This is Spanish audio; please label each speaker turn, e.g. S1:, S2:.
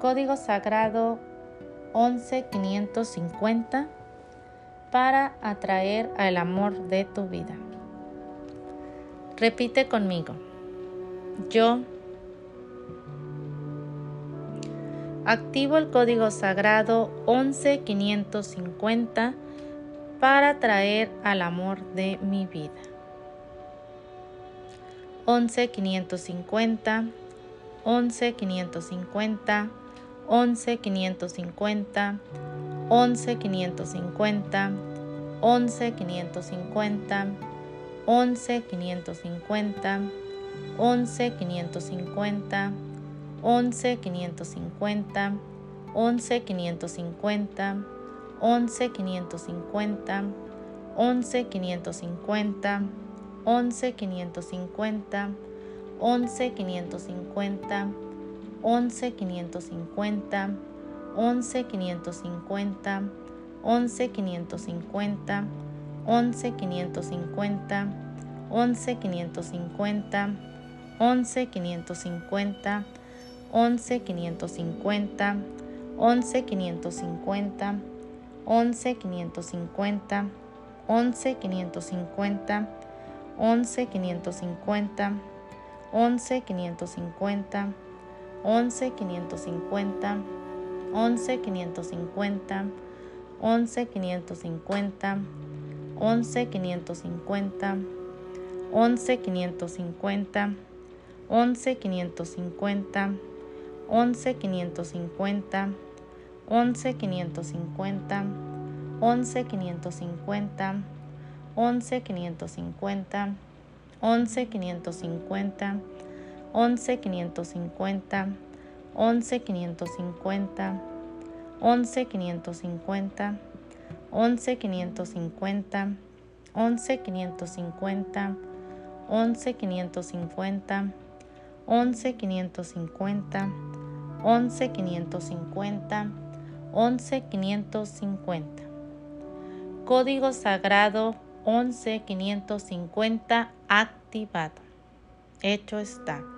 S1: Código Sagrado 11550 para atraer al amor de tu vida. Repite conmigo. Yo activo el código sagrado 11550 para atraer al amor de mi vida. 11550 11550 11550 11550 11550 11550 11550 11550 11550 11550 11550 11550 11550 11550 11550 11550 11550 11550 11550 11550 11550 11550 11550 11550 11550 11550 11550 11550 11550 11550 11550 11550 11550 11550 11550 11550 11550 11550 11550 11550 11550 11550 11550 11550 11550 Código Sagrado 11550 activado. Hecho está.